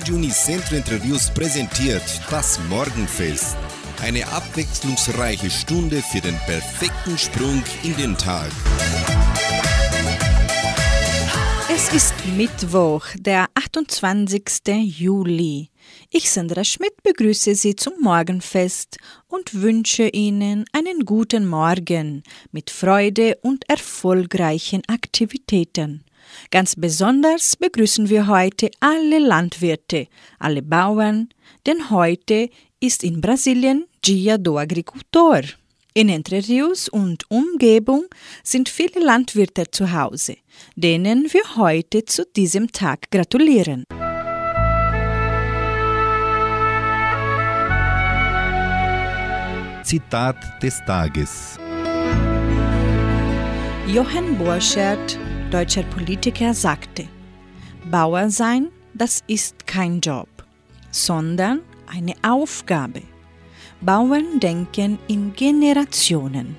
Radio Unicentro Interviews präsentiert das Morgenfest. Eine abwechslungsreiche Stunde für den perfekten Sprung in den Tag. Es ist Mittwoch, der 28. Juli. Ich, Sandra Schmidt, begrüße Sie zum Morgenfest und wünsche Ihnen einen guten Morgen mit Freude und erfolgreichen Aktivitäten. Ganz besonders begrüßen wir heute alle Landwirte, alle Bauern, denn heute ist in Brasilien Dia do Agricultor. In Entre Rios und Umgebung sind viele Landwirte zu Hause, denen wir heute zu diesem Tag gratulieren. Zitat des Tages. Johann Borchert deutscher Politiker sagte, Bauer sein, das ist kein Job, sondern eine Aufgabe. Bauern denken in Generationen.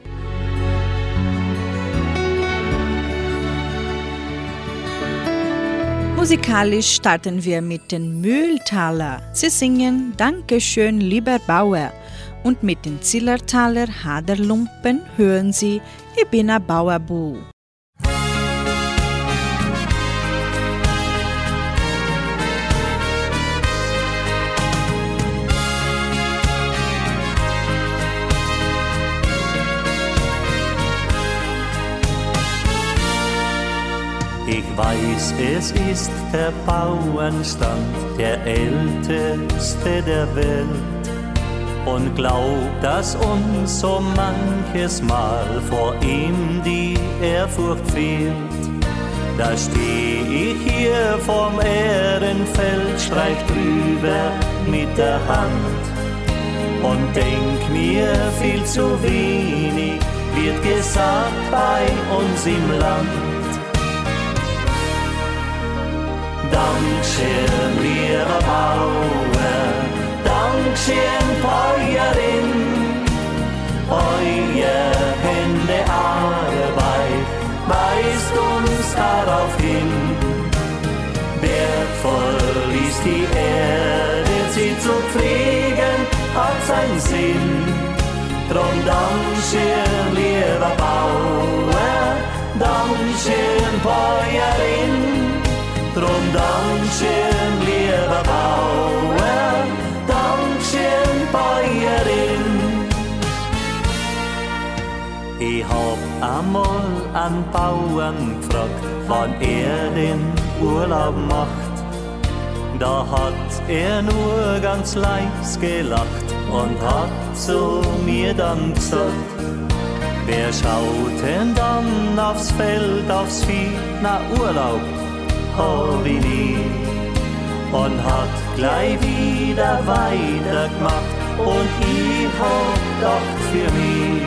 Musikalisch starten wir mit den Mühltaler. Sie singen Dankeschön, lieber Bauer. Und mit den Zillertaler Haderlumpen hören sie Ich bin a Bauerbu. Weiß, es ist der Bauernstand, der älteste der Welt. Und glaub, dass uns so manches Mal vor ihm die Ehrfurcht fehlt. Da steh ich hier vom Ehrenfeld, streich drüber mit der Hand und denk mir viel zu wenig wird gesagt bei uns im Land. Dankeschön, lieber Bauer, Dankeschön, Bäuerin, euer Hände weist uns darauf hin. Wertvoll ist die Erde, sie zu pflegen, hat seinen Sinn. Drum Dankeschön, lieber Bauer, Dankeschön, Bäuerin, Drum Dankeschön, lieber Bauer, Dankeschön, Bäuerin. Ich hab einmal an Bauern gefragt, wann er den Urlaub macht. Da hat er nur ganz leis gelacht und hat zu mir dann gesagt, Wer schaut denn dann aufs Feld, aufs Vieh, nach Urlaub? Hab ich nie und hat gleich wieder weitergemacht und ich hab doch für mich.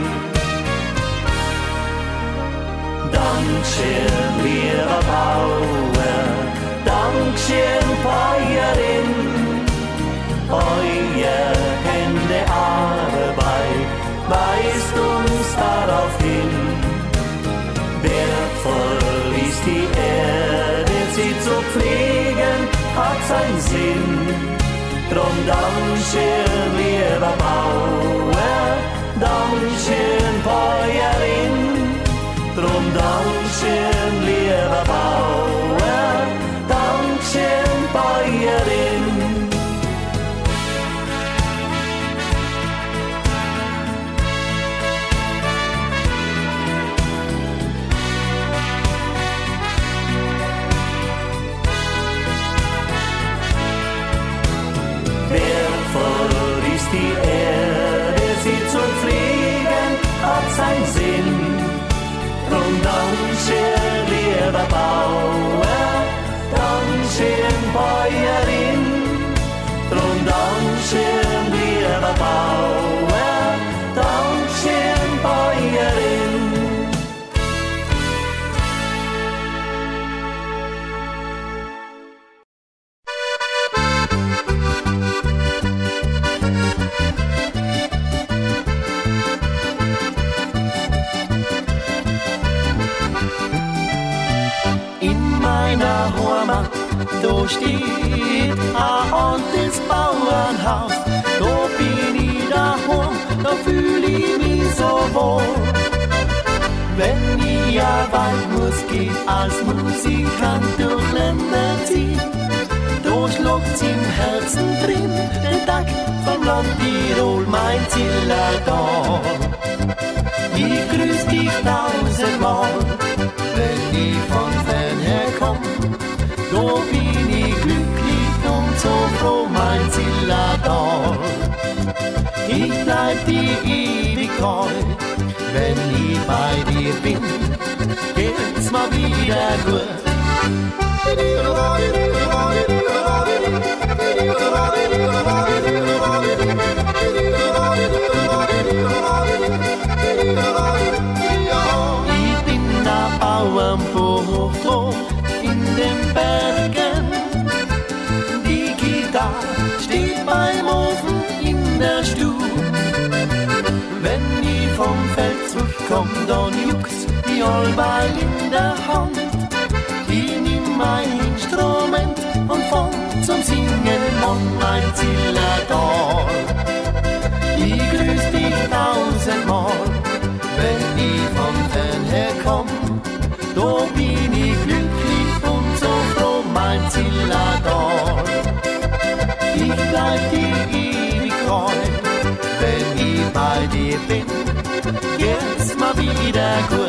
Dankeschön, lieber Bauer, Dankeschön, Bäuerin, euer zu pflegen, hat seinen Sinn. Drum Dankeschön, lieber Bauer, Dankeschön, Bäuerin. Drum Dankeschön, Steht ein altes Bauernhaus. Da bin ich daheim, da fühle ich mich so wohl. Wenn ich ja weit muss, geht als Musikant durch Länder ziehen. Da schluckt's im Herzen drin, den Tag vom Land Tirol, mein Zillertal. Ich grüß dich tausendmal. wenn ich bei dir bin, geht's mal wieder gut. Tal. Ich grüß dich tausendmal, wenn ich von fernher komm. Da bin ich glücklich und so froh, mein Zilladal. Ich bleib dir ewig treu, wenn ich bei dir bin. Jetzt mal wieder gut.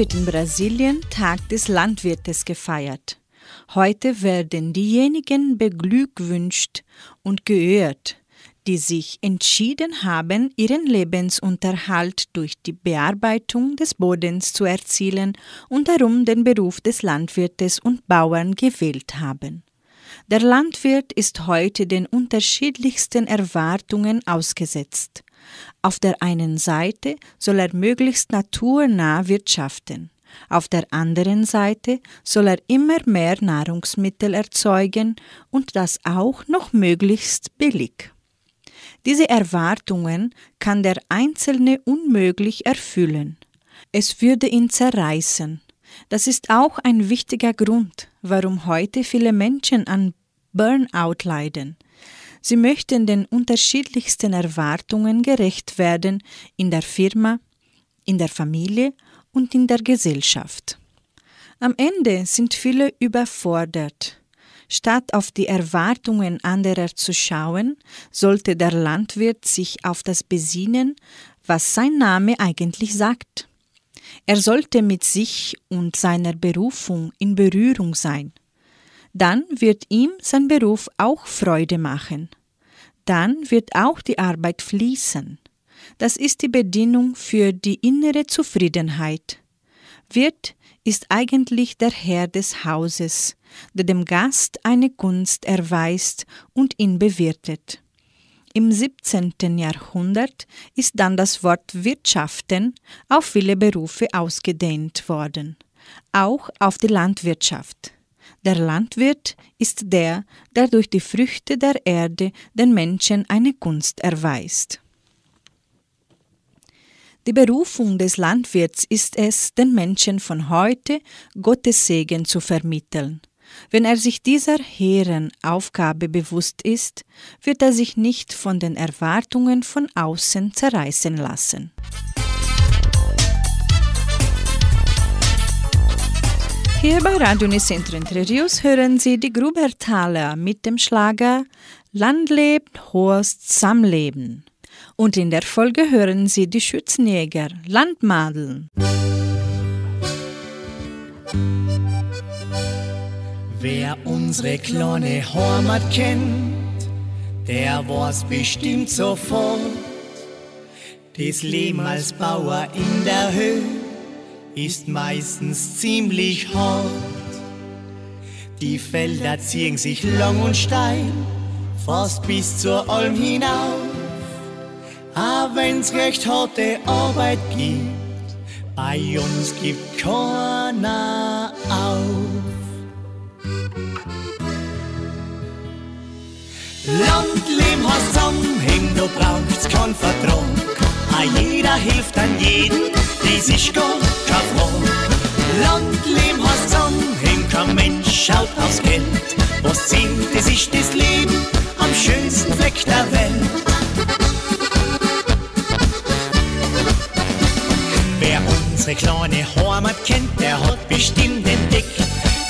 Wird in Brasilien Tag des Landwirtes gefeiert. Heute werden diejenigen beglückwünscht und geehrt, die sich entschieden haben, ihren Lebensunterhalt durch die Bearbeitung des Bodens zu erzielen und darum den Beruf des Landwirtes und Bauern gewählt haben. Der Landwirt ist heute den unterschiedlichsten Erwartungen ausgesetzt. Auf der einen Seite soll er möglichst naturnah wirtschaften. Auf der anderen Seite soll er immer mehr Nahrungsmittel erzeugen und das auch noch möglichst billig. Diese Erwartungen kann der Einzelne unmöglich erfüllen. Es würde ihn zerreißen. Das ist auch ein wichtiger Grund, warum heute viele Menschen an Burnout leiden. Sie möchten den unterschiedlichsten Erwartungen gerecht werden in der Firma, in der Familie und in der Gesellschaft. Am Ende sind viele überfordert. Statt auf die Erwartungen anderer zu schauen, sollte der Landwirt sich auf das besinnen, was sein Name eigentlich sagt. Er sollte mit sich und seiner Berufung in Berührung sein. Dann wird ihm sein Beruf auch Freude machen. Dann wird auch die Arbeit fließen. Das ist die Bedingung für die innere Zufriedenheit. Wirt ist eigentlich der Herr des Hauses, der dem Gast eine Gunst erweist und ihn bewirtet. Im 17. Jahrhundert ist dann das Wort Wirtschaften auf viele Berufe ausgedehnt worden, auch auf die Landwirtschaft. Der Landwirt ist der, der durch die Früchte der Erde den Menschen eine Gunst erweist. Die Berufung des Landwirts ist es, den Menschen von heute Gottes Segen zu vermitteln. Wenn er sich dieser hehren Aufgabe bewusst ist, wird er sich nicht von den Erwartungen von außen zerreißen lassen. Hier bei Radio Nicentro Entre hören Sie die Grubertaler mit dem Schlager Land lebt, Horst, Samleben. Und in der Folge hören Sie die Schützenjäger Landmadeln. Wer unsere kleine Heimat kennt, der weiß bestimmt sofort. Das Leben als Bauer in der Höhe ist meistens ziemlich hart. Die Felder ziehen sich lang und steil, fast bis zur Alm hinauf. Aber wenn's recht harte Arbeit gibt, bei uns gibt keiner auf. Landleben hast zusammenhängen, du brauchst keinen Vertrag. Jeder hilft an jeden, die sich gar kein Frage. Landleben hast zusammenhängen, kein Mensch schaut aufs Geld. Was zählt, es ist das Leben am schönsten Fleck der Welt. Wer unsere kleine Heimat kennt, der hat bestimmt entdeckt,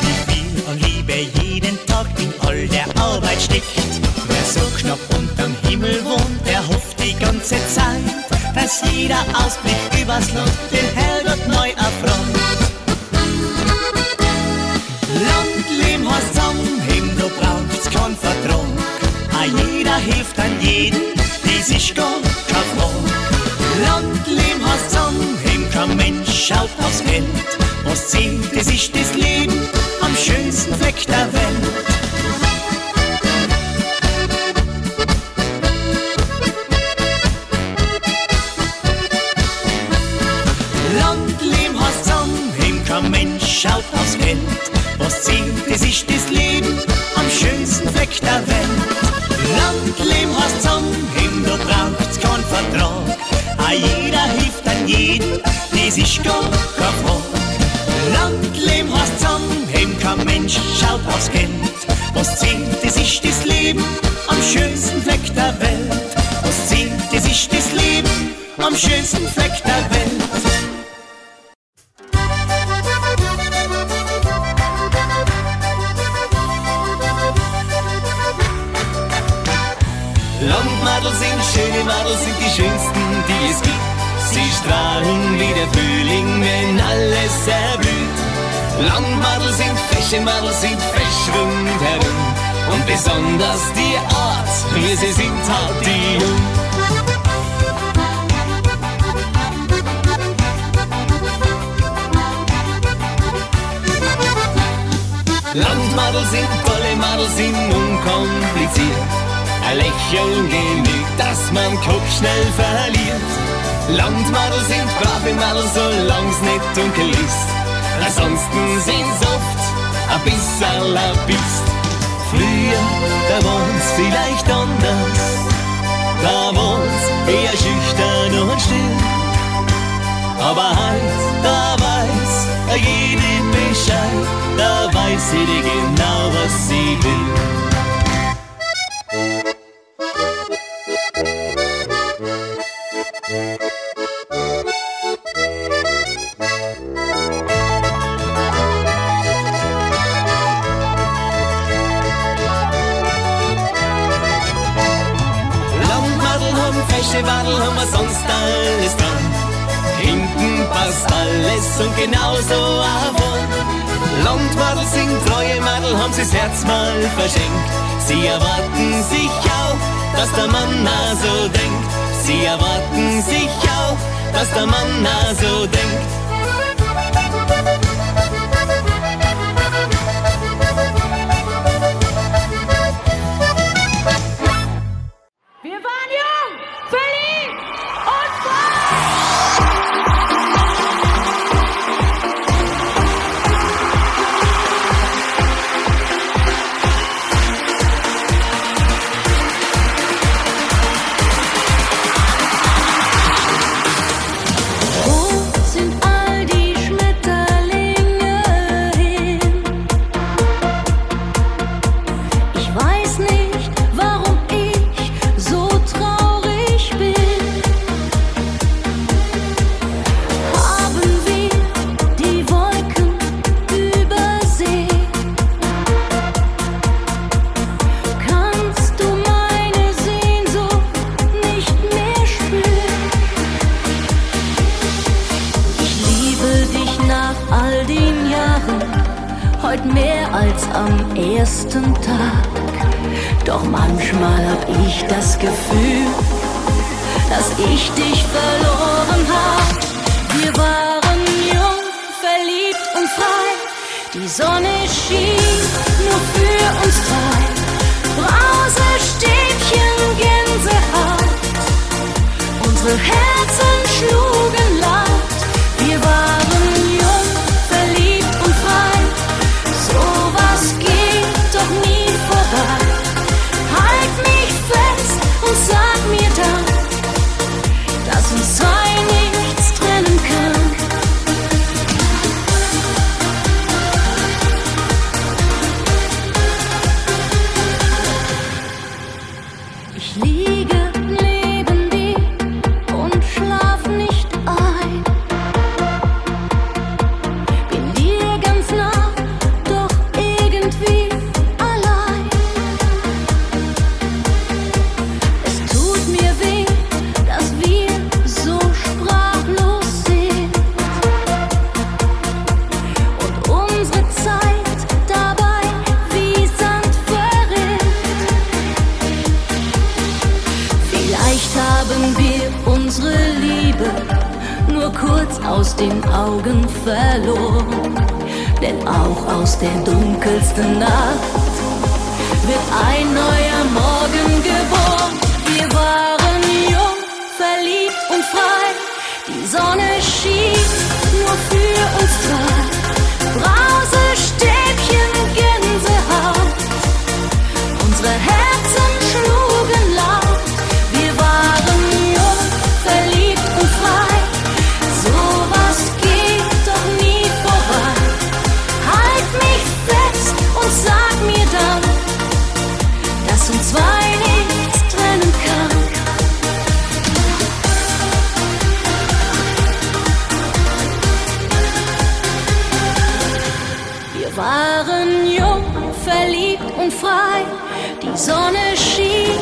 wie viel an Liebe jeden Tag in all der Arbeit steckt. Wer so knapp unterm Himmel wohnt, der hofft die ganze Zeit, dass jeder Ausblick übers Land den Herrgott neu erfreut. Landleben hast zusammenheben, du brauchst keinen Vertrag. A jeder hilft an jeden, die sich gar kein Frage. Landleben hast zusammenheben, kein Mensch schaut aufs Geld. Was zählt, es ist das Leben am schönsten Fleck der Welt. Schwimmerl, solang's nicht dunkel ist. Ansonsten sind's oft ein bisschen Pist. Früher, da war's vielleicht anders. Da war's eher schüchtern und still. Aber halt, da weiß jede Bescheid, da weiß jede genau, was sie will. sonst alles dran. Hinten passt alles und genauso avant. Landmadel sind treue Madel, haben sie das Herz mal verschenkt. Sie erwarten sich auch, dass der Mann na so denkt. Sie erwarten sich auch, dass der Mann na so denkt. to hell waren jung, verliebt und frei. Die Sonne schien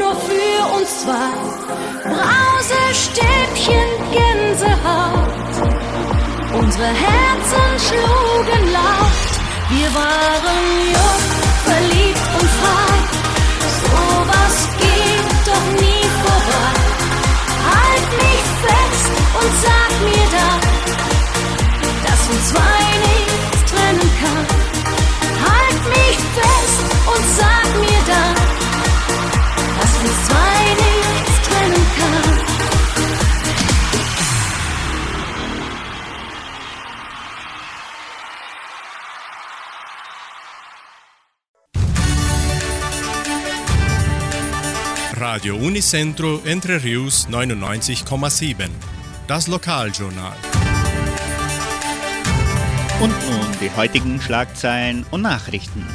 nur für uns zwei. Brausestäbchen, Gänsehaut. Unsere Herzen schlugen laut. Wir waren jung, verliebt und frei. So was geht doch nie vorbei. Halt mich fest und sag mir dann, dass uns zwei Halt mich fest und sag mir dann, dass uns zwei nichts trennen kann. Radio Unicentro Entre Rius 99,7. Das Lokaljournal. Und nun die heutigen Schlagzeilen und Nachrichten.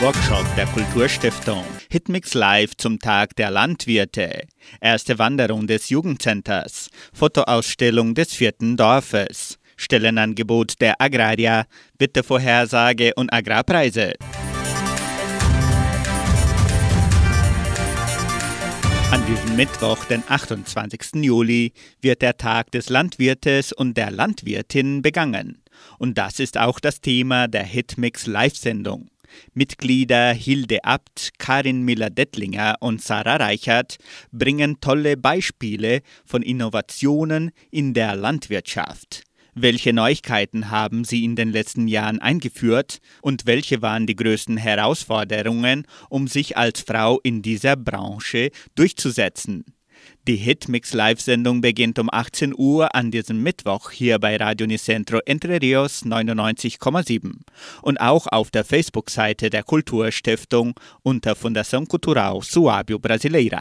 Workshop der Kulturstiftung. Hitmix Live zum Tag der Landwirte. Erste Wanderung des Jugendcenters. Fotoausstellung des vierten Dorfes. Stellenangebot der Agraria. Wettervorhersage und Agrarpreise. An diesem Mittwoch, den 28. Juli, wird der Tag des Landwirtes und der Landwirtin begangen. Und das ist auch das Thema der Hitmix Live-Sendung. Mitglieder Hilde Abt, Karin Miller-Dettlinger und Sarah Reichert bringen tolle Beispiele von Innovationen in der Landwirtschaft. Welche Neuigkeiten haben Sie in den letzten Jahren eingeführt und welche waren die größten Herausforderungen, um sich als Frau in dieser Branche durchzusetzen? Die Hitmix Live-Sendung beginnt um 18 Uhr an diesem Mittwoch hier bei Radio Nicentro Entre Rios 99,7 und auch auf der Facebook-Seite der Kulturstiftung unter Fundação Cultural Suábio Brasileira.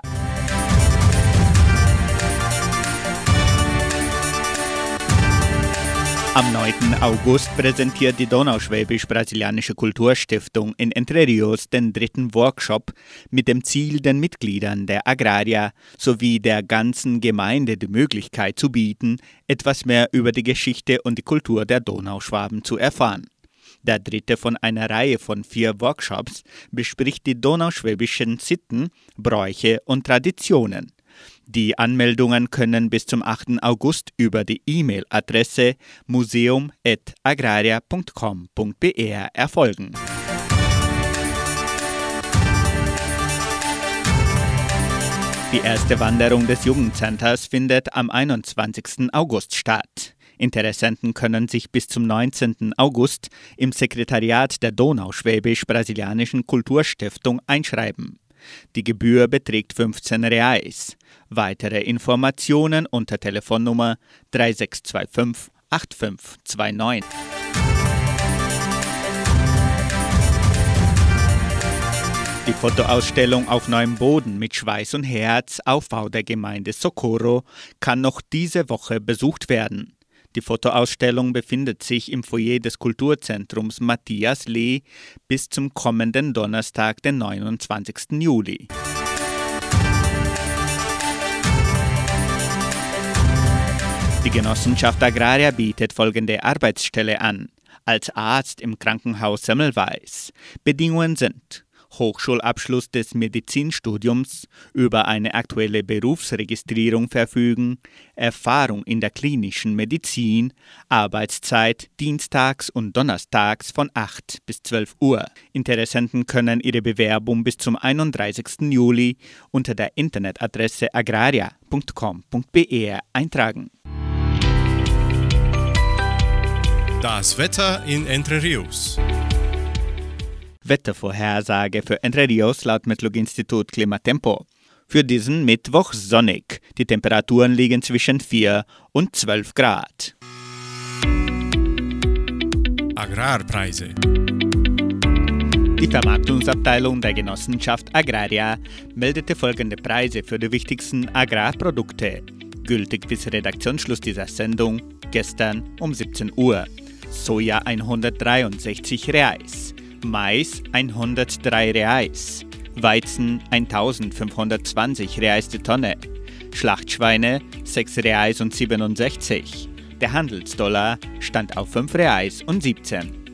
Am 9. August präsentiert die Donauschwäbisch-Brasilianische Kulturstiftung in Entre Rios den dritten Workshop mit dem Ziel, den Mitgliedern der Agraria sowie der ganzen Gemeinde die Möglichkeit zu bieten, etwas mehr über die Geschichte und die Kultur der Donauschwaben zu erfahren. Der dritte von einer Reihe von vier Workshops bespricht die donauschwäbischen Sitten, Bräuche und Traditionen. Die Anmeldungen können bis zum 8. August über die E-Mail-Adresse museum.agraria.com.br erfolgen. Die erste Wanderung des Jugendcenters findet am 21. August statt. Interessenten können sich bis zum 19. August im Sekretariat der Donauschwäbisch-Brasilianischen Kulturstiftung einschreiben. Die Gebühr beträgt 15 Reais. Weitere Informationen unter Telefonnummer 3625 8529. Die Fotoausstellung auf neuem Boden mit Schweiß und Herz, Aufbau der Gemeinde Socorro, kann noch diese Woche besucht werden. Die Fotoausstellung befindet sich im Foyer des Kulturzentrums Matthias Lee bis zum kommenden Donnerstag, den 29. Juli. Die Genossenschaft Agraria bietet folgende Arbeitsstelle an. Als Arzt im Krankenhaus Semmelweis. Bedingungen sind Hochschulabschluss des Medizinstudiums, über eine aktuelle Berufsregistrierung verfügen, Erfahrung in der klinischen Medizin, Arbeitszeit dienstags und donnerstags von 8 bis 12 Uhr. Interessenten können ihre Bewerbung bis zum 31. Juli unter der Internetadresse agraria.com.br eintragen. Das Wetter in Entre Rios. Wettervorhersage für Entre Rios laut Metlog-Institut Klimatempo. Für diesen Mittwoch sonnig. Die Temperaturen liegen zwischen 4 und 12 Grad. Agrarpreise. Die Vermarktungsabteilung der Genossenschaft Agraria meldete folgende Preise für die wichtigsten Agrarprodukte, gültig bis Redaktionsschluss dieser Sendung gestern um 17 Uhr. Soja 163 Reais, Mais 103 Reais, Weizen 1520 Reais die Tonne, Schlachtschweine 6 Reais und 67, Der Handelsdollar stand auf 5 Reais und 17.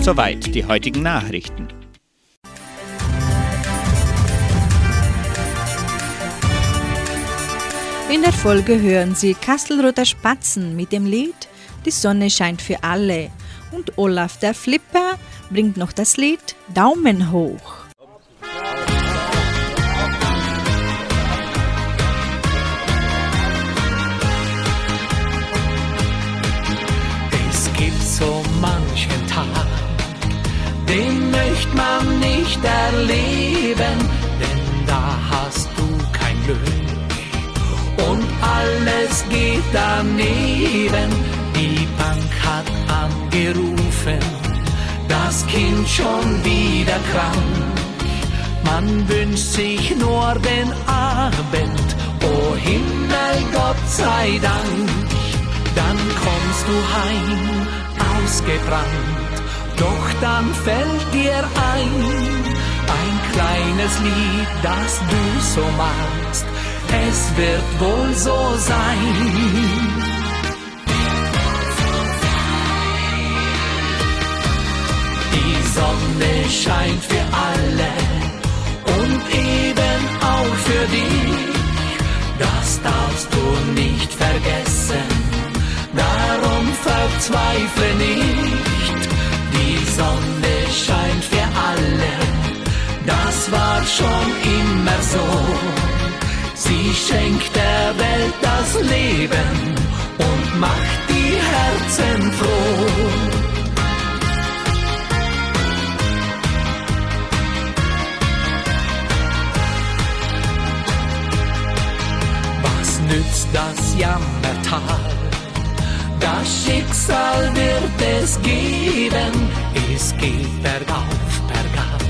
Soweit die heutigen Nachrichten. In der Folge hören Sie Kastelroter Spatzen mit dem Lied Die Sonne scheint für alle und Olaf der Flipper bringt noch das Lied Daumen hoch. Es gibt so manchen Tag, den möchte man nicht erleben, denn da hast du kein Glück und alles geht daneben. Hat angerufen, das Kind schon wieder krank. Man wünscht sich nur den Abend, oh Himmel, Gott sei Dank. Dann kommst du heim, ausgebrannt, doch dann fällt dir ein, ein kleines Lied, das du so magst es wird wohl so sein. Sonne scheint für alle und eben auch für dich. Das darfst du nicht vergessen, darum verzweifle nicht. Die Sonne scheint für alle, das war schon immer so. Sie schenkt der Welt das Leben und macht die Herzen froh. Nützt das Jammertal? Das Schicksal wird es geben, es geht bergauf, bergab.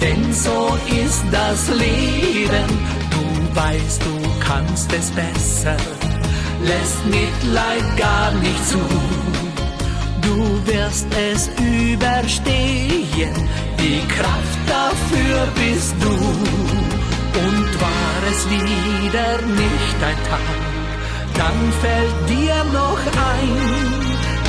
Denn so ist das Leben, du weißt, du kannst es besser, lässt Mitleid gar nicht zu. Du wirst es überstehen, die Kraft dafür bist du. Und war es wieder nicht ein Tag, dann fällt dir noch ein,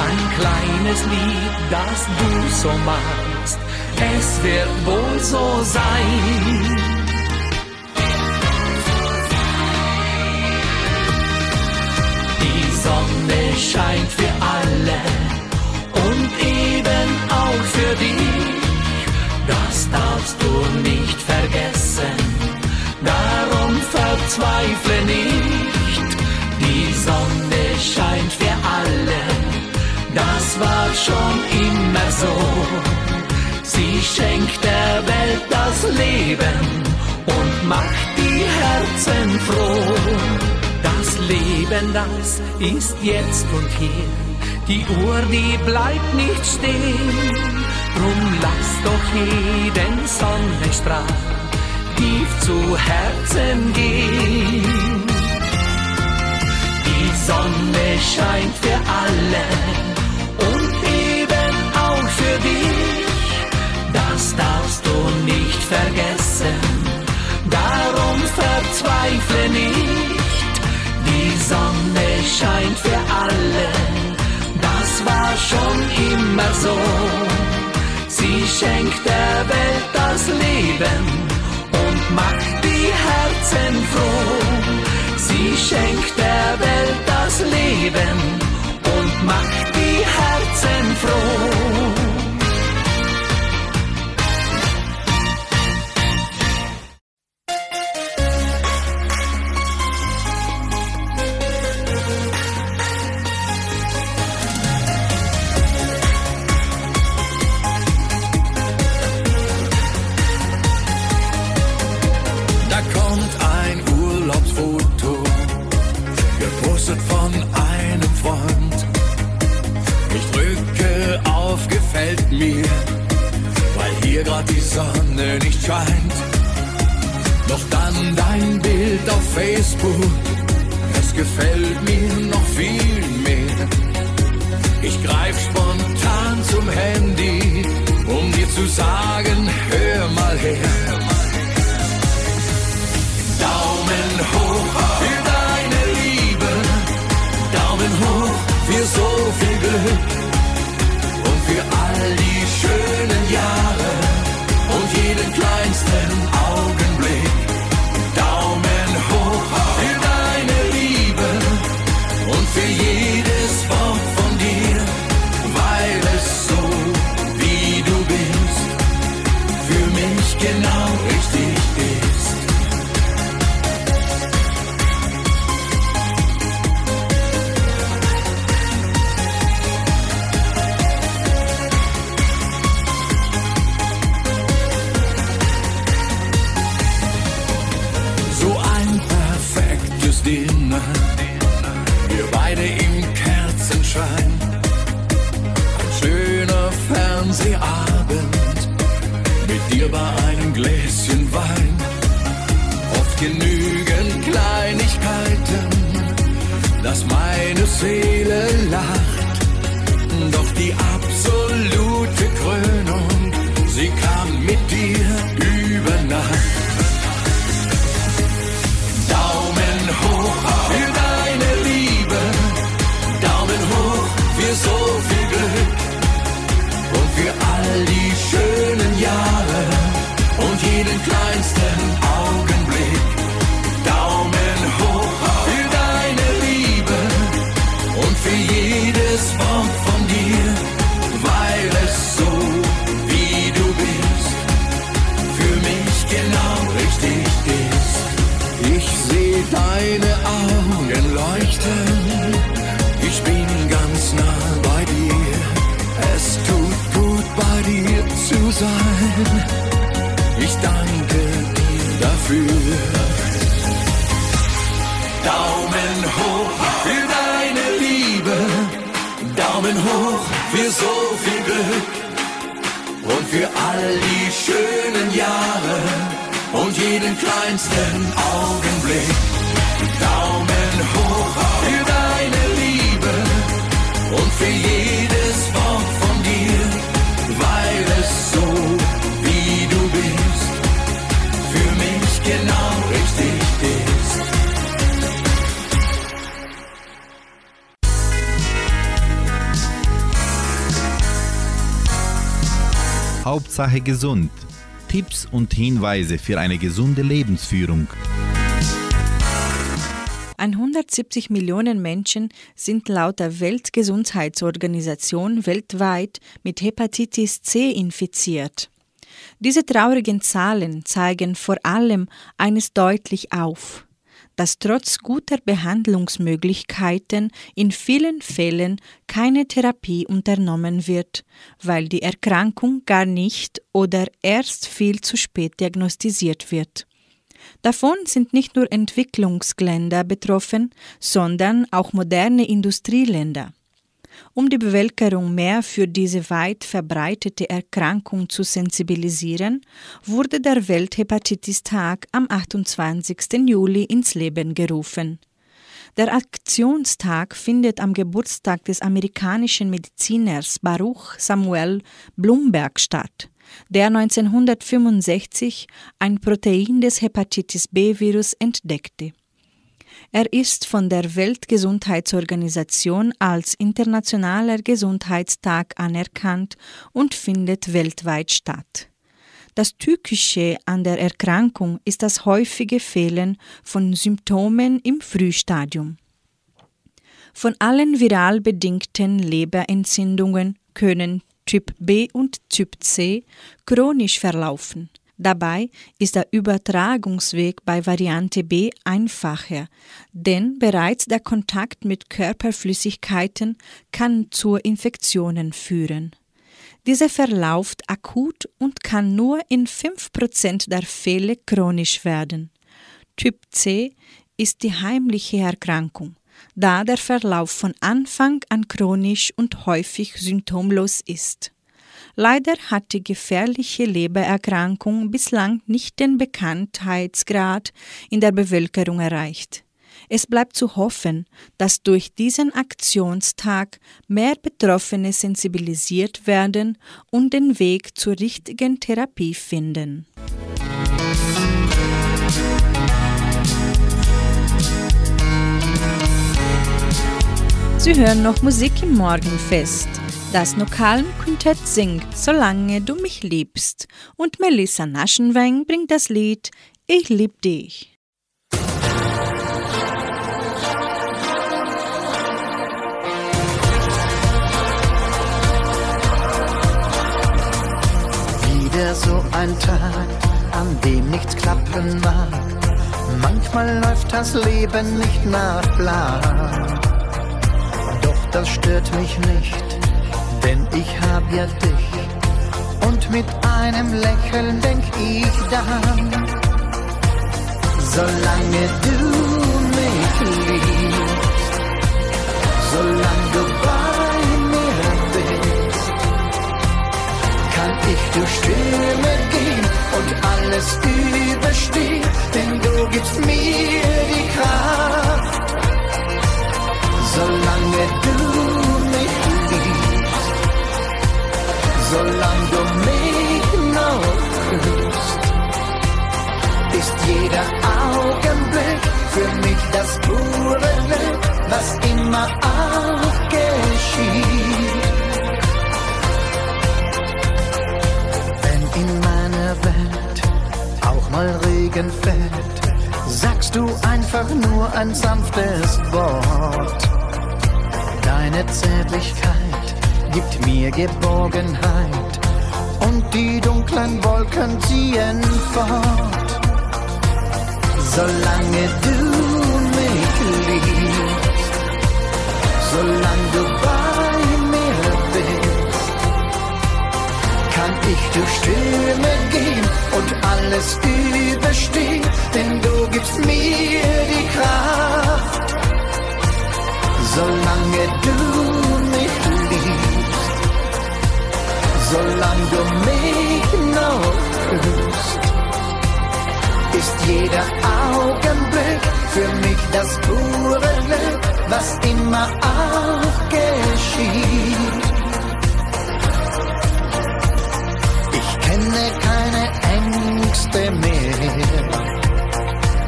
ein kleines Lied, das du so magst es wird wohl so sein. Die Sonne scheint für alle und eben auch für dich. Das darfst du nicht vergessen, verzweifle nicht. Die Sonne scheint für alle, das war schon immer so. Sie schenkt der Welt das Leben und macht die Herzen froh. Das Leben, das ist jetzt und hier. Die Uhr, die bleibt nicht stehen. Drum lass doch jeden Sonnenstrahl tief zu Herzen gehen. Die Sonne scheint für alle und eben auch für dich das darfst du nicht vergessen. Darum verzweifle nicht, die Sonne scheint für alle. Das war schon immer so. Sie schenkt der Welt das Leben macht die Herzen froh. Sie schenkt der Welt das Leben und macht die Herzen froh. Jeden kleinsten Augenblick. Daumen hoch für deine Liebe und für jedes Wort von dir, weil es so wie du bist für mich genau richtig ist. Hauptsache gesund. Tipps und Hinweise für eine gesunde Lebensführung. 170 Millionen Menschen sind laut der Weltgesundheitsorganisation weltweit mit Hepatitis C infiziert. Diese traurigen Zahlen zeigen vor allem eines deutlich auf, dass trotz guter Behandlungsmöglichkeiten in vielen Fällen keine Therapie unternommen wird, weil die Erkrankung gar nicht oder erst viel zu spät diagnostiziert wird. Davon sind nicht nur Entwicklungsländer betroffen, sondern auch moderne Industrieländer. Um die Bevölkerung mehr für diese weit verbreitete Erkrankung zu sensibilisieren, wurde der Welthepatitis-Tag am 28. Juli ins Leben gerufen. Der Aktionstag findet am Geburtstag des amerikanischen Mediziners Baruch Samuel Blumberg statt, der 1965 ein Protein des Hepatitis B-Virus entdeckte. Er ist von der Weltgesundheitsorganisation als internationaler Gesundheitstag anerkannt und findet weltweit statt. Das Tückische an der Erkrankung ist das häufige Fehlen von Symptomen im Frühstadium. Von allen viral bedingten Leberentzündungen können Typ B und Typ C chronisch verlaufen. Dabei ist der Übertragungsweg bei Variante B einfacher, denn bereits der Kontakt mit Körperflüssigkeiten kann zu Infektionen führen. Dieser verläuft akut und kann nur in 5% der Fälle chronisch werden. Typ C ist die heimliche Erkrankung, da der Verlauf von Anfang an chronisch und häufig symptomlos ist. Leider hat die gefährliche Lebererkrankung bislang nicht den Bekanntheitsgrad in der Bevölkerung erreicht. Es bleibt zu hoffen, dass durch diesen Aktionstag mehr Betroffene sensibilisiert werden und den Weg zur richtigen Therapie finden. Sie hören noch Musik im Morgenfest. Das Nokalenquintett singt Solange du mich liebst und Melissa Naschenweng bringt das Lied Ich lieb dich. Wieder so ein Tag, an dem nichts klappen mag. Manchmal läuft das Leben nicht nach Plan. Doch das stört mich nicht, denn ich hab ja dich. Und mit einem Lächeln denk ich daran. Solange du mich liebst, solange du bei mir bist, kann ich durch Stürme gehen und alles überstehen, denn du gibst mir die Kraft, solange du solange du mich noch küsst ist jeder Augenblick für mich das pure Glück, was immer auch geschieht. Wenn in meiner Welt auch mal Regen fällt, sagst du einfach nur ein sanftes Wort. Deine Zärtlichkeit gibt mir Geborgenheit und die dunklen Wolken ziehen fort. Solange du mich liebst, solange du bei mir bist, kann ich durch Stürme gehen und alles überstehen, denn du gibst mir die Kraft. Solange du solange du mich noch küsst, ist jeder Augenblick für mich das pure Glück, was immer auch geschieht. Ich kenne keine Ängste mehr,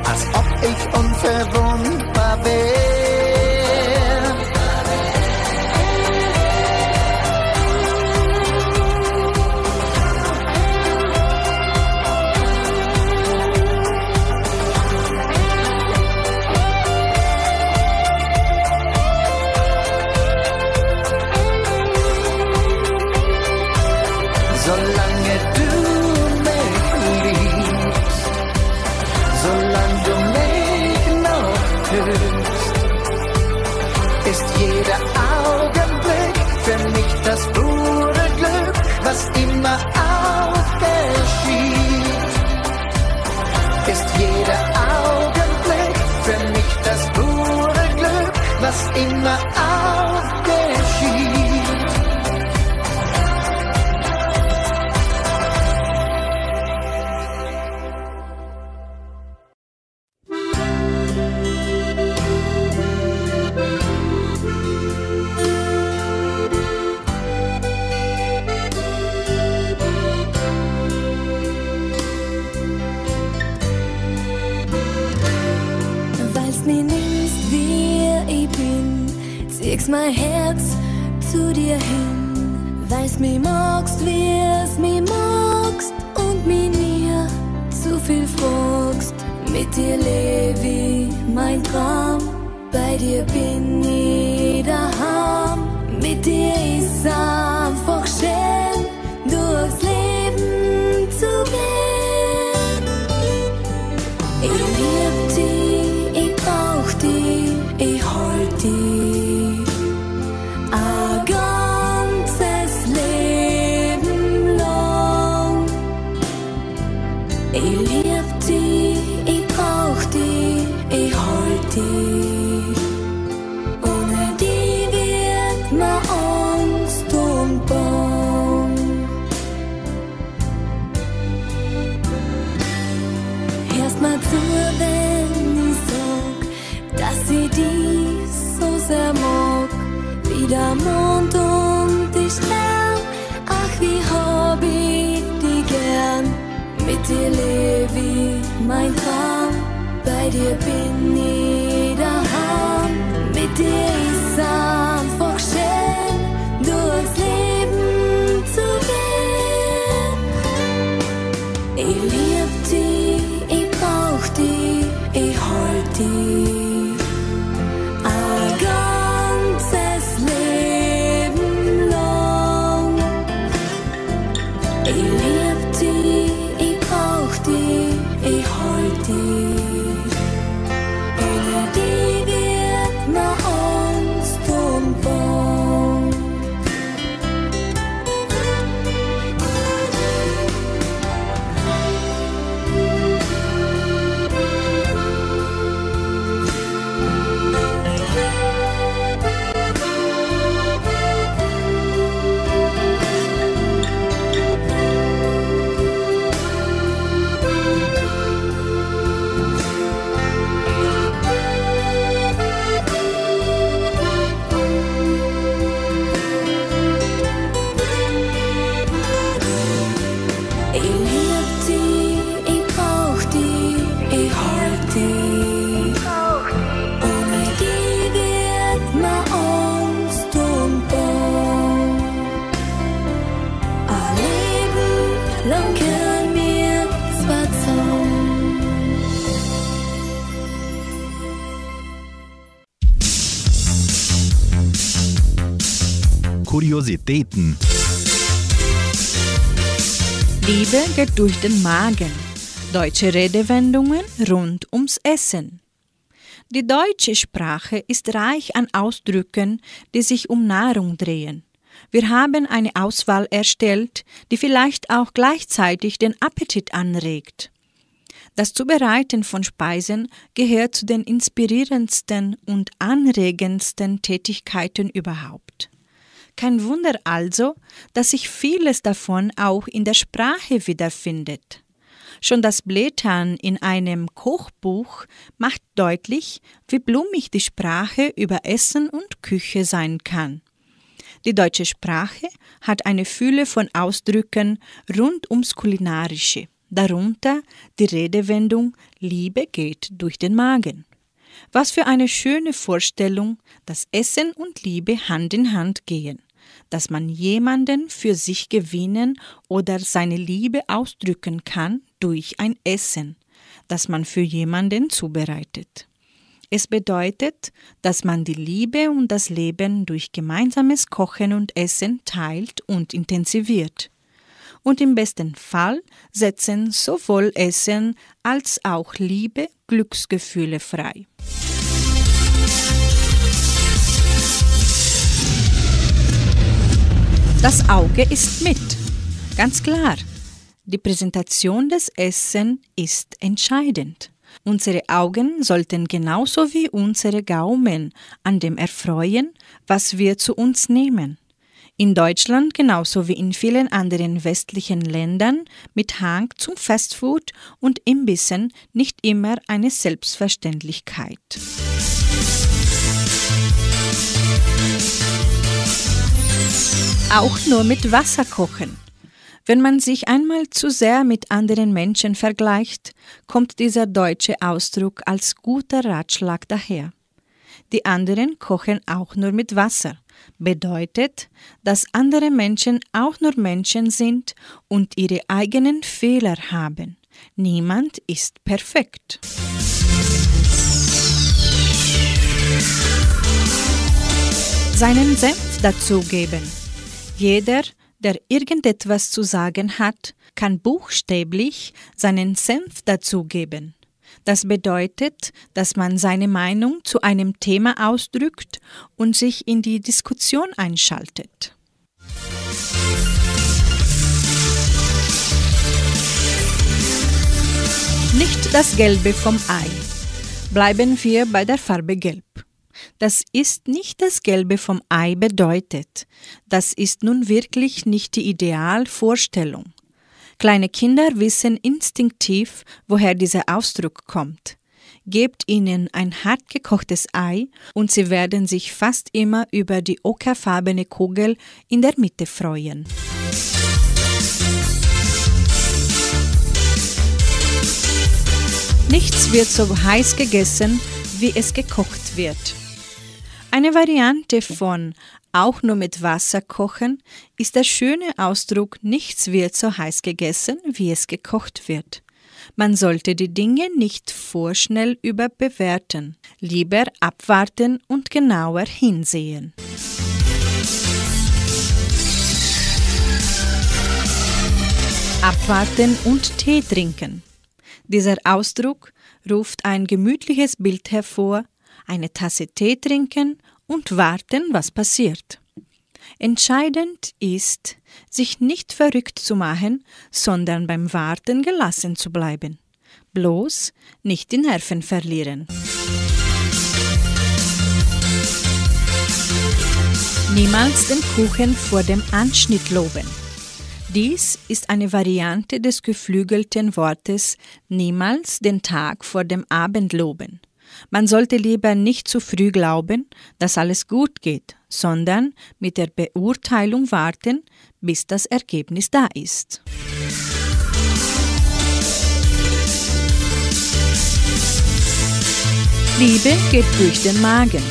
als ob ich unverwundbar wäre. Was immer mein Herz zu dir hin. Weil's mir magst, wie's mir magst und mir nie zu viel fragst. Mit dir lebe ich mein Traum, bei dir bin ich daheim. Mit dir ist einfach schön, Ich lieb dich, Kuriositäten. Liebe geht durch den Magen. Deutsche Redewendungen rund ums Essen. Die deutsche Sprache ist reich an Ausdrücken, die sich um Nahrung drehen. Wir haben eine Auswahl erstellt, die vielleicht auch gleichzeitig den Appetit anregt. Das Zubereiten von Speisen gehört zu den inspirierendsten und anregendsten Tätigkeiten überhaupt. Kein Wunder also, dass sich vieles davon auch in der Sprache wiederfindet. Schon das Blättern in einem Kochbuch macht deutlich, wie blumig die Sprache über Essen und Küche sein kann. Die deutsche Sprache hat eine Fülle von Ausdrücken rund ums Kulinarische, darunter die Redewendung Liebe geht durch den Magen. Was für eine schöne Vorstellung, dass Essen und Liebe Hand in Hand gehen dass man jemanden für sich gewinnen oder seine Liebe ausdrücken kann durch ein Essen, das man für jemanden zubereitet. Es bedeutet, dass man die Liebe und das Leben durch gemeinsames Kochen und Essen teilt und intensiviert. Und im besten Fall setzen sowohl Essen als auch Liebe Glücksgefühle frei. Das Auge ist mit. Ganz klar. Die Präsentation des Essen ist entscheidend. Unsere Augen sollten genauso wie unsere Gaumen an dem erfreuen, was wir zu uns nehmen. In Deutschland genauso wie in vielen anderen westlichen Ländern mit Hang zum Fastfood und Imbissen nicht immer eine Selbstverständlichkeit. Auch nur mit Wasser kochen. Wenn man sich einmal zu sehr mit anderen Menschen vergleicht, kommt dieser deutsche Ausdruck als guter Ratschlag daher. Die anderen kochen auch nur mit Wasser. Bedeutet, dass andere Menschen auch nur Menschen sind und ihre eigenen Fehler haben. Niemand ist perfekt. Seinen Senf dazugeben. Jeder, der irgendetwas zu sagen hat, kann buchstäblich seinen Senf dazugeben. Das bedeutet, dass man seine Meinung zu einem Thema ausdrückt und sich in die Diskussion einschaltet. Nicht das Gelbe vom Ei. Bleiben wir bei der Farbe Gelb. Das ist nicht das Gelbe vom Ei bedeutet. Das ist nun wirklich nicht die Idealvorstellung. Kleine Kinder wissen instinktiv, woher dieser Ausdruck kommt. Gebt ihnen ein hart gekochtes Ei und sie werden sich fast immer über die ockerfarbene Kugel in der Mitte freuen. Nichts wird so heiß gegessen, wie es gekocht wird. Eine Variante von auch nur mit Wasser kochen ist der schöne Ausdruck nichts wird so heiß gegessen, wie es gekocht wird. Man sollte die Dinge nicht vorschnell überbewerten, lieber abwarten und genauer hinsehen. Abwarten und Tee trinken. Dieser Ausdruck ruft ein gemütliches Bild hervor, eine Tasse Tee trinken und warten, was passiert. Entscheidend ist, sich nicht verrückt zu machen, sondern beim Warten gelassen zu bleiben. Bloß nicht die Nerven verlieren. Niemals den Kuchen vor dem Anschnitt loben. Dies ist eine Variante des geflügelten Wortes niemals den Tag vor dem Abend loben. Man sollte lieber nicht zu früh glauben, dass alles gut geht, sondern mit der Beurteilung warten, bis das Ergebnis da ist. Liebe geht durch den Magen.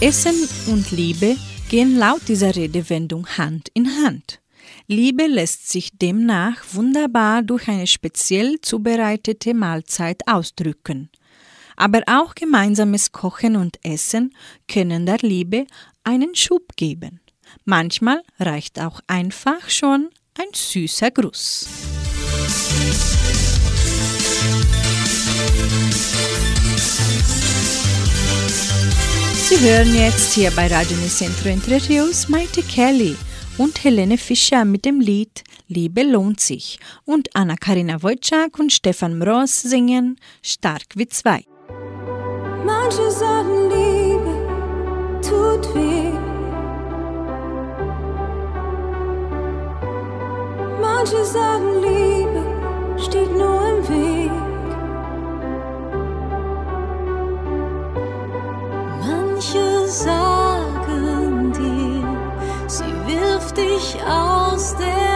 Essen und Liebe gehen laut dieser Redewendung Hand in Hand. Liebe lässt sich demnach wunderbar durch eine speziell zubereitete Mahlzeit ausdrücken. Aber auch gemeinsames Kochen und Essen können der Liebe einen Schub geben. Manchmal reicht auch einfach schon ein süßer Gruß. Sie hören jetzt hier bei Radio Centro Entre Rios Maite Kelly und Helene Fischer mit dem Lied Liebe lohnt sich und Anna-Karina Wojcik und Stefan Mross singen Stark wie zwei. Manche sagen, Liebe tut weh. Manche sagen, Liebe steht nur im Weg. Manche sagen dir, sie wirft dich aus der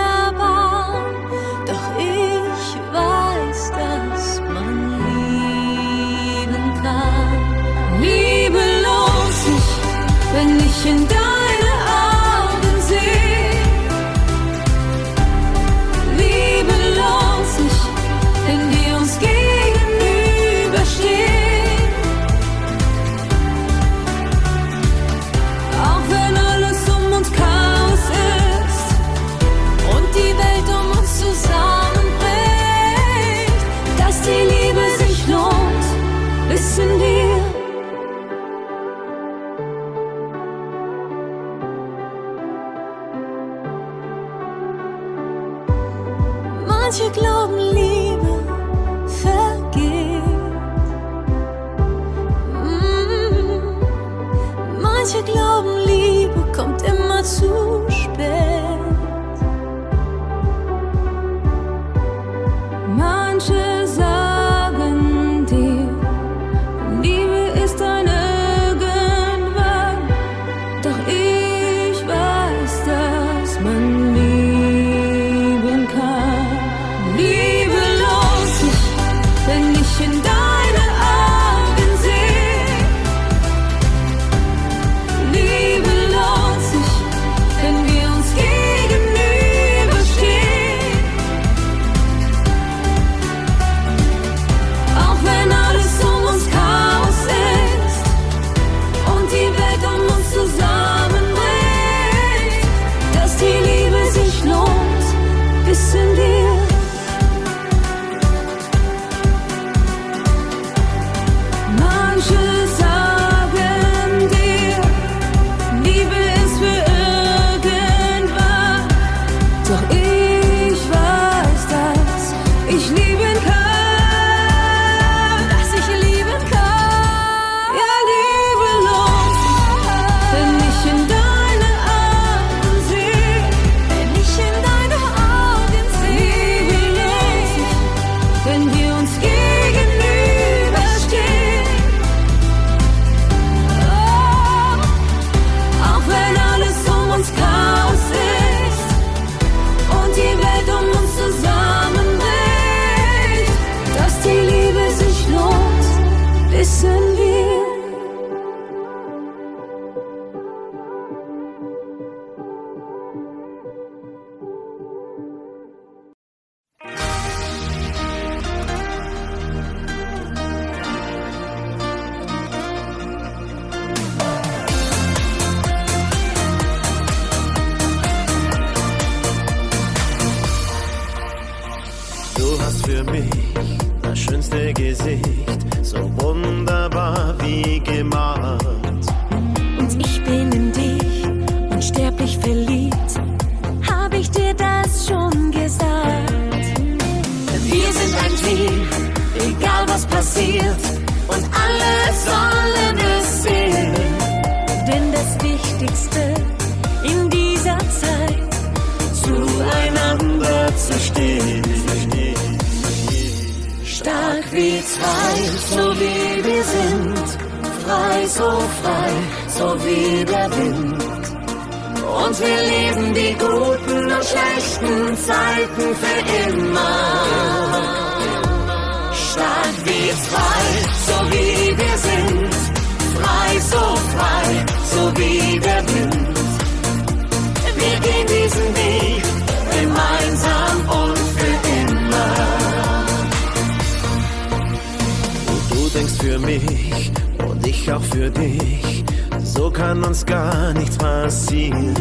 kann uns gar nichts passieren.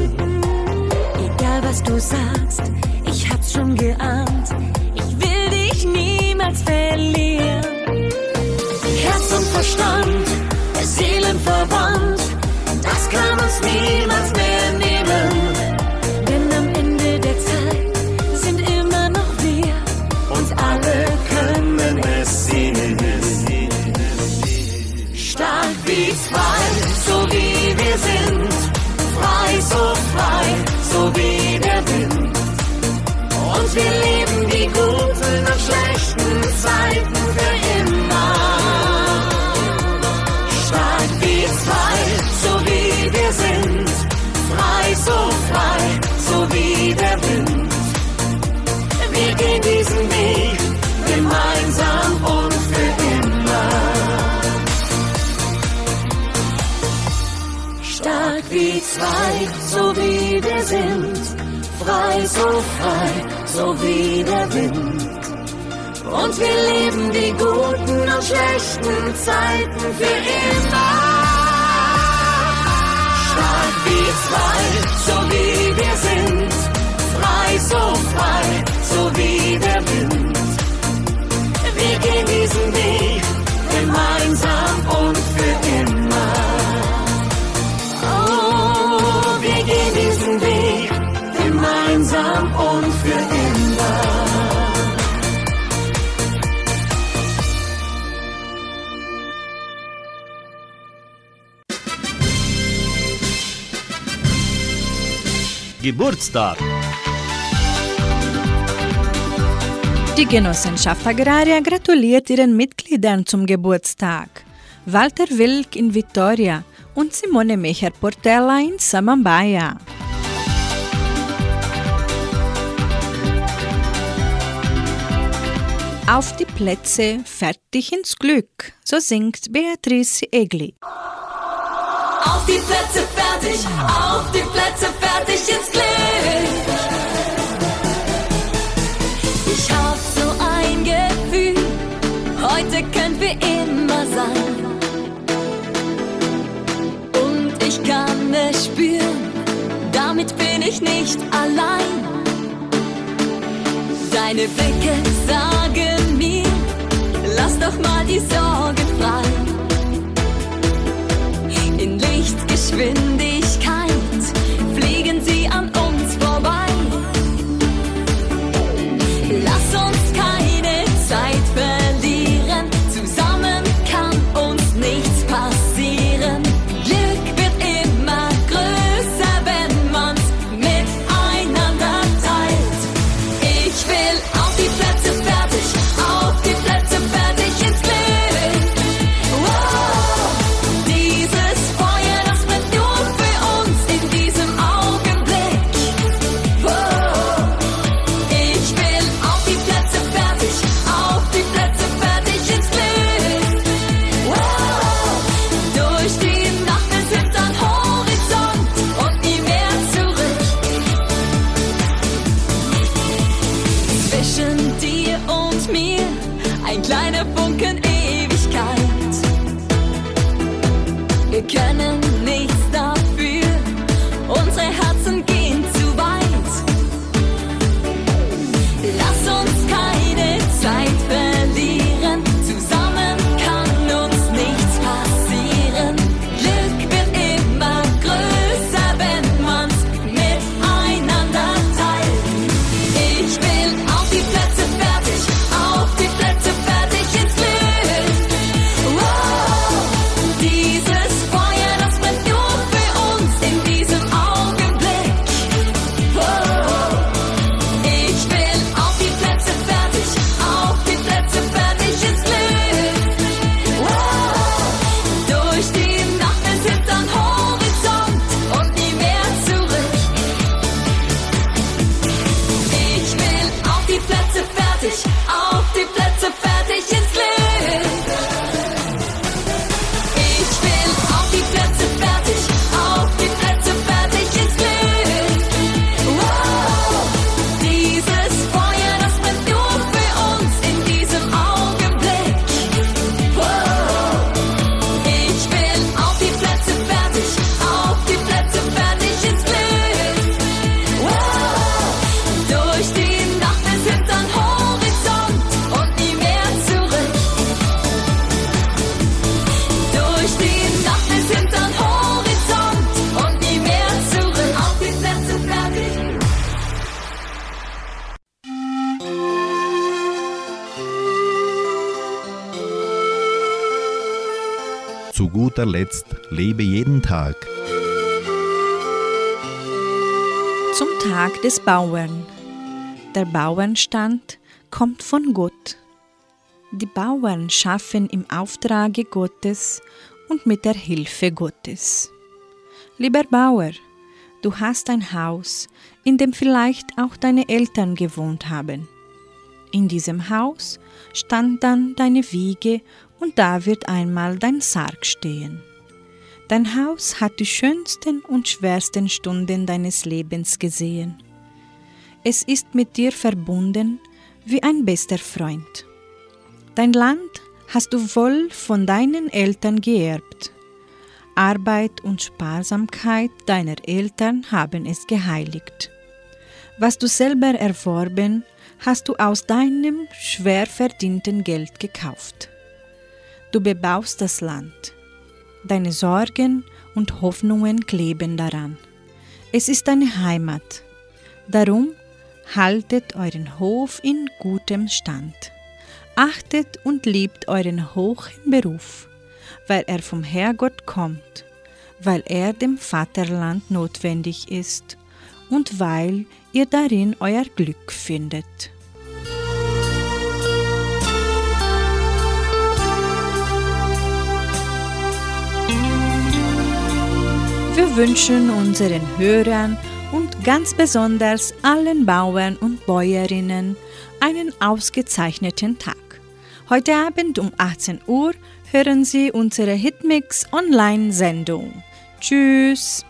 Egal was du sagst, ich hab's schon geahnt. Ich will dich niemals verlieren. Herz und Verstand, Seelenverwandt, das kann uns niemals mehr. Zeiten für ihn. Geburtstag. Die Genossenschaft Agraria gratuliert ihren Mitgliedern zum Geburtstag. Walter Wilk in Vitoria und Simone Mecher-Portella in Samambaya. Auf die Plätze, fertig ins Glück, so singt Beatrice Egli. Auf die Plätze fertig, auf die Plätze fertig jetzt Glück. Ich hab so ein Gefühl, heute können wir immer sein. Und ich kann es spüren, damit bin ich nicht allein. Deine Blicke sagen mir, lass doch mal die Sorgen fallen. verschwinde It can't lebe jeden Tag. Zum Tag des Bauern. Der Bauernstand kommt von Gott. Die Bauern schaffen im Auftrage Gottes und mit der Hilfe Gottes. Lieber Bauer, du hast ein Haus, in dem vielleicht auch deine Eltern gewohnt haben. In diesem Haus stand dann deine Wiege und da wird einmal dein Sarg stehen. Dein Haus hat die schönsten und schwersten Stunden deines Lebens gesehen. Es ist mit dir verbunden wie ein bester Freund. Dein Land hast du wohl von deinen Eltern geerbt. Arbeit und Sparsamkeit deiner Eltern haben es geheiligt. Was du selber erworben, hast du aus deinem schwer verdienten Geld gekauft. Du bebaust das Land. Deine Sorgen und Hoffnungen kleben daran. Es ist deine Heimat. Darum haltet euren Hof in gutem Stand. Achtet und liebt euren hohen Beruf, weil er vom Herrgott kommt, weil er dem Vaterland notwendig ist und weil ihr darin euer Glück findet. Wir wünschen unseren Hörern und ganz besonders allen Bauern und Bäuerinnen einen ausgezeichneten Tag. Heute Abend um 18 Uhr hören Sie unsere Hitmix Online-Sendung. Tschüss!